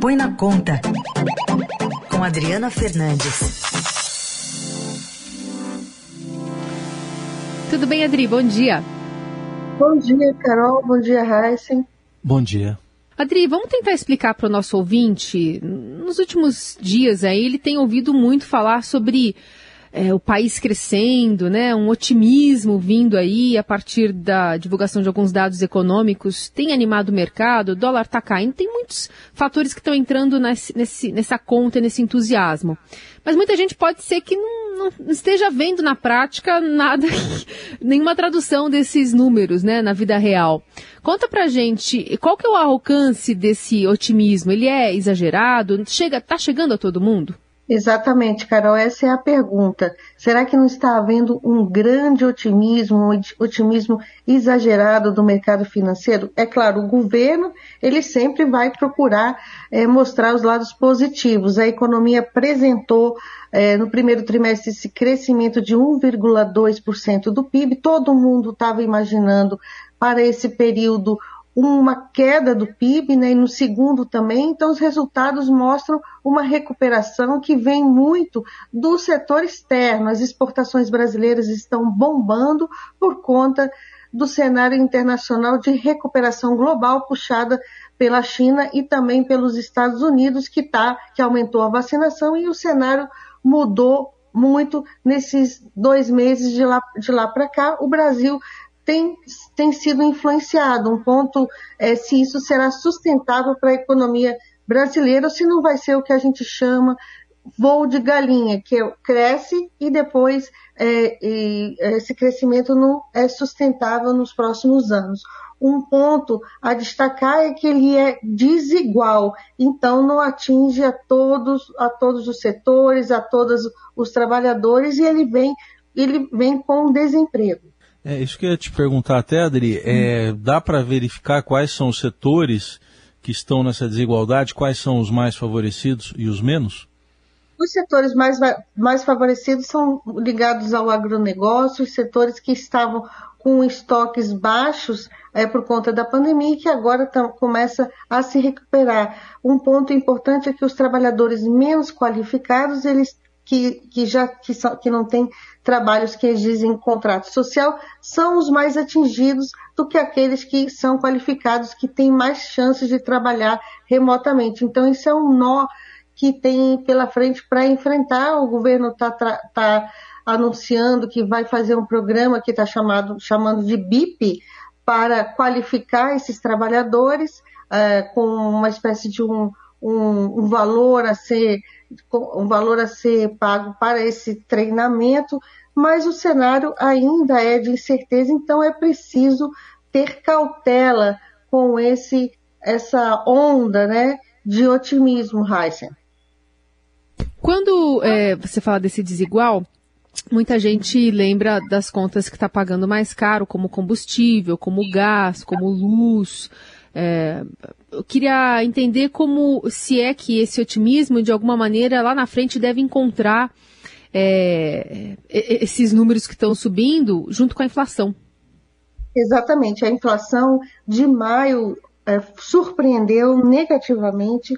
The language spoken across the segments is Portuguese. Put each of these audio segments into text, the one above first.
Põe na Conta, com Adriana Fernandes. Tudo bem, Adri? Bom dia. Bom dia, Carol. Bom dia, Heisen. Bom dia. Adri, vamos tentar explicar para o nosso ouvinte. Nos últimos dias aí, ele tem ouvido muito falar sobre é, o país crescendo, né, um otimismo vindo aí a partir da divulgação de alguns dados econômicos, tem animado o mercado, o dólar está caindo, tem muitos fatores que estão entrando nesse, nesse, nessa conta, nesse entusiasmo. Mas muita gente pode ser que não, não esteja vendo na prática nada, nenhuma tradução desses números, né, na vida real. Conta pra gente, qual que é o alcance desse otimismo? Ele é exagerado? Chega, tá chegando a todo mundo? Exatamente, Carol, essa é a pergunta. Será que não está havendo um grande otimismo, um otimismo exagerado do mercado financeiro? É claro, o governo, ele sempre vai procurar é, mostrar os lados positivos. A economia apresentou é, no primeiro trimestre esse crescimento de 1,2% do PIB. Todo mundo estava imaginando para esse período uma queda do PIB, né, e no segundo também, então os resultados mostram uma recuperação que vem muito do setor externo. As exportações brasileiras estão bombando por conta do cenário internacional de recuperação global puxada pela China e também pelos Estados Unidos, que, tá, que aumentou a vacinação e o cenário mudou muito nesses dois meses de lá, de lá para cá. O Brasil tem, tem sido influenciado. Um ponto é se isso será sustentável para a economia brasileira ou se não vai ser o que a gente chama voo de galinha, que cresce e depois é, e esse crescimento não é sustentável nos próximos anos. Um ponto a destacar é que ele é desigual, então não atinge a todos, a todos os setores, a todos os trabalhadores e ele vem, ele vem com desemprego. É, isso que eu ia te perguntar até, Adri, é, dá para verificar quais são os setores que estão nessa desigualdade, quais são os mais favorecidos e os menos? Os setores mais, mais favorecidos são ligados ao agronegócio, os setores que estavam com estoques baixos é, por conta da pandemia e que agora tam, começa a se recuperar. Um ponto importante é que os trabalhadores menos qualificados, eles que, que já que, são, que não têm trabalhos que exigem contrato social são os mais atingidos do que aqueles que são qualificados, que têm mais chances de trabalhar remotamente. Então, isso é um nó que tem pela frente para enfrentar. O governo está tá anunciando que vai fazer um programa que está chamando de BIP para qualificar esses trabalhadores é, com uma espécie de um, um, um valor a ser um valor a ser pago para esse treinamento, mas o cenário ainda é de incerteza, então é preciso ter cautela com esse essa onda né, de otimismo, Heisen. Quando é, você fala desse desigual, muita gente lembra das contas que está pagando mais caro, como combustível, como gás, como luz. É, eu queria entender como, se é que esse otimismo, de alguma maneira, lá na frente deve encontrar é, esses números que estão subindo junto com a inflação. Exatamente. A inflação de maio é, surpreendeu negativamente.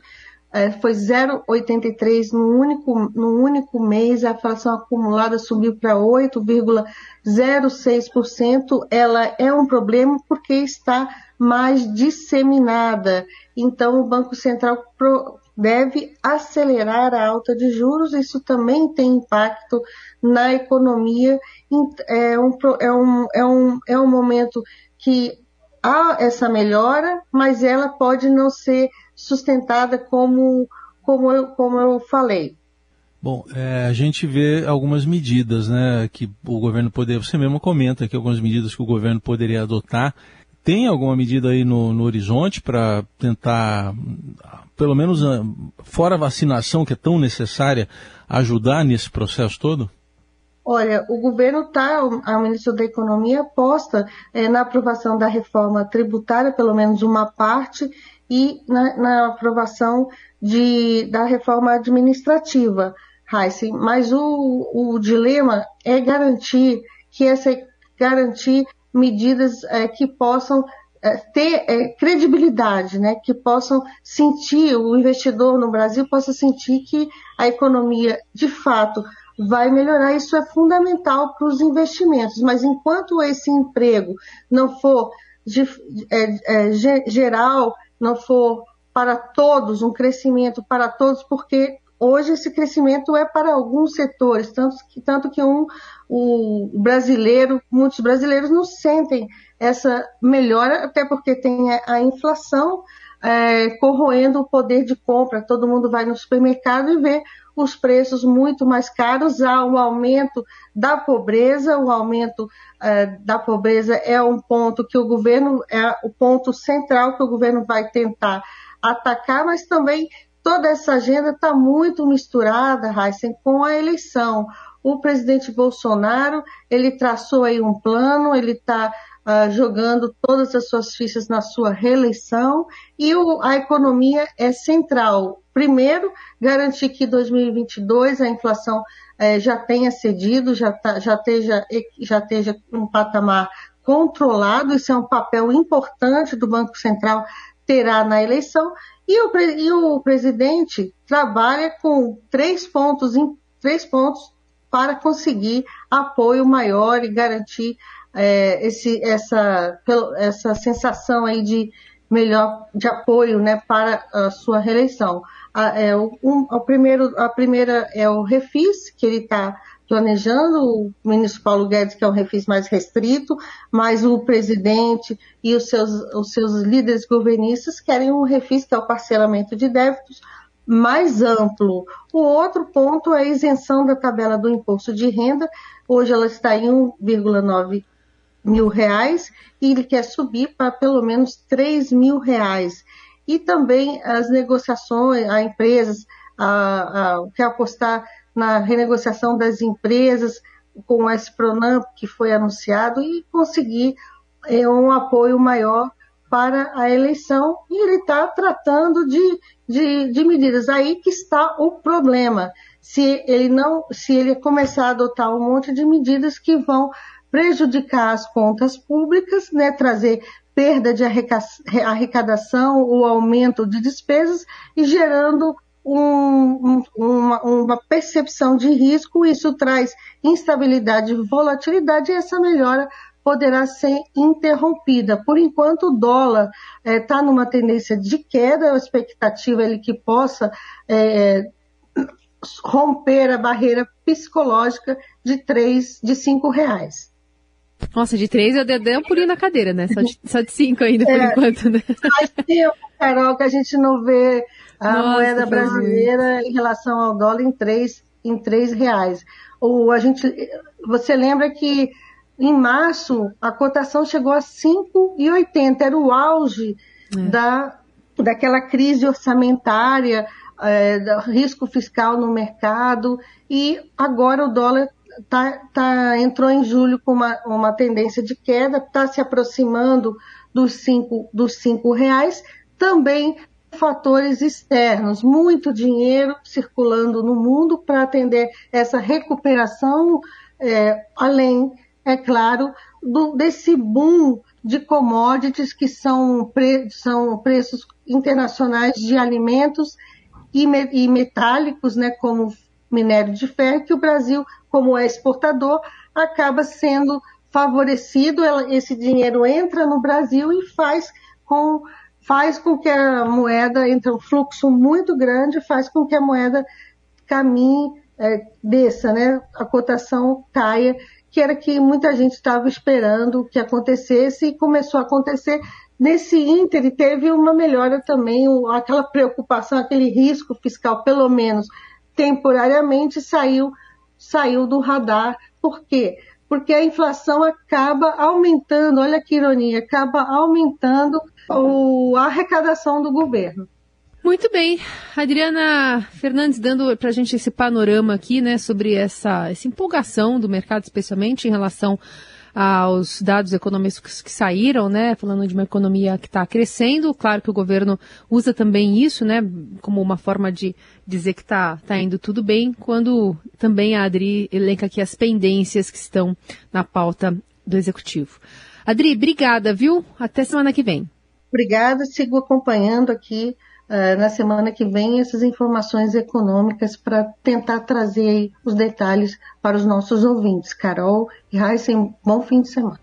É, foi 0,83 no único, no único mês, a inflação acumulada subiu para 8,06%. Ela é um problema porque está mais disseminada. Então, o Banco Central deve acelerar a alta de juros, isso também tem impacto na economia. É um, é um, é um, é um momento que há essa melhora, mas ela pode não ser sustentada como, como, eu, como eu falei. Bom, é, a gente vê algumas medidas, né, que o governo poderia, você mesmo comenta aqui algumas medidas que o governo poderia adotar tem alguma medida aí no, no horizonte para tentar, pelo menos ah, fora a vacinação que é tão necessária, ajudar nesse processo todo? Olha, o governo está, a ministra da Economia aposta é, na aprovação da reforma tributária, pelo menos uma parte, e na, na aprovação de, da reforma administrativa, Heisen. Mas o, o dilema é garantir que essa garantir medidas é, que possam é, ter é, credibilidade, né? Que possam sentir, o investidor no Brasil possa sentir que a economia, de fato, vai melhorar. Isso é fundamental para os investimentos. Mas enquanto esse emprego não for de, é, é, geral, não for para todos, um crescimento para todos, porque hoje esse crescimento é para alguns setores, tanto que, tanto que um, o brasileiro, muitos brasileiros não sentem essa melhora, até porque tem a, a inflação é, corroendo o poder de compra. Todo mundo vai no supermercado e vê os preços muito mais caros, há um aumento da pobreza, o aumento é, da pobreza é um ponto que o governo, é o ponto central que o governo vai tentar atacar, mas também toda essa agenda está muito misturada, Heisen, com a eleição. O presidente Bolsonaro, ele traçou aí um plano, ele está uh, jogando todas as suas fichas na sua reeleição e o, a economia é central. Primeiro, garantir que 2022 a inflação eh, já tenha cedido, já, tá, já, esteja, já esteja um patamar controlado, isso é um papel importante do Banco Central terá na eleição, e o, e o presidente trabalha com três pontos, três pontos para conseguir apoio maior e garantir é, esse, essa, essa sensação aí de melhor de apoio né, para a sua reeleição. A, é, o, um, o primeiro, a primeira é o refis, que ele está planejando, o ministro Paulo Guedes, que é um refis mais restrito, mas o presidente e os seus, os seus líderes governistas querem um refis, que é o parcelamento de débitos, mais amplo. O outro ponto é a isenção da tabela do imposto de renda. Hoje ela está em 1,9 mil reais e ele quer subir para pelo menos 3 mil reais. E também as negociações, a empresas a, a, quer apostar na renegociação das empresas com o S-Pronamp que foi anunciado e conseguir é, um apoio maior para a eleição e ele está tratando de, de, de medidas. Aí que está o problema. Se ele não, se ele começar a adotar um monte de medidas que vão prejudicar as contas públicas, né, trazer perda de arrecadação, o aumento de despesas e gerando um, uma, uma, percepção de risco, isso traz instabilidade volatilidade, e essa melhora poderá ser interrompida. Por enquanto, o dólar está eh, é, numa tendência de queda, a expectativa é que possa é, romper a barreira psicológica de três, de cinco reais. Nossa, de três eu dei um pulinho na cadeira, né? Só de, só de cinco ainda, por é, enquanto, né? Faz tempo, Carol, que a gente não vê a Nossa, moeda brasileira em relação ao dólar em três, em três reais. Ou a gente, você lembra que em março a cotação chegou a 5,80, era o auge é. da, daquela crise orçamentária, é, do risco fiscal no mercado, e agora o dólar tá, tá, entrou em julho com uma, uma tendência de queda, está se aproximando dos cinco, dos cinco reais, também fatores externos, muito dinheiro circulando no mundo para atender essa recuperação, é, além, é claro, do, desse boom de commodities que são, pre, são preços internacionais de alimentos e, me, e metálicos, né, como minério de ferro, que o Brasil, como é exportador, acaba sendo favorecido, esse dinheiro entra no Brasil e faz com, faz com que a moeda entre um fluxo muito grande, faz com que a moeda caminhe, é, desça, né? A cotação caia, que era que muita gente estava esperando que acontecesse e começou a acontecer. Nesse ínter teve uma melhora também, aquela preocupação, aquele risco fiscal, pelo menos temporariamente saiu, saiu do radar. Por quê? Porque a inflação acaba aumentando, olha que ironia, acaba aumentando o, a arrecadação do governo. Muito bem, Adriana Fernandes dando para a gente esse panorama aqui, né, sobre essa, essa empolgação do mercado, especialmente em relação aos dados econômicos que saíram, né, falando de uma economia que está crescendo. Claro que o governo usa também isso, né, como uma forma de dizer que está tá indo tudo bem, quando também a Adri elenca aqui as pendências que estão na pauta do executivo. Adri, obrigada, viu? Até semana que vem. Obrigada, sigo acompanhando aqui uh, na semana que vem essas informações econômicas para tentar trazer os detalhes para os nossos ouvintes. Carol e Heisen, bom fim de semana.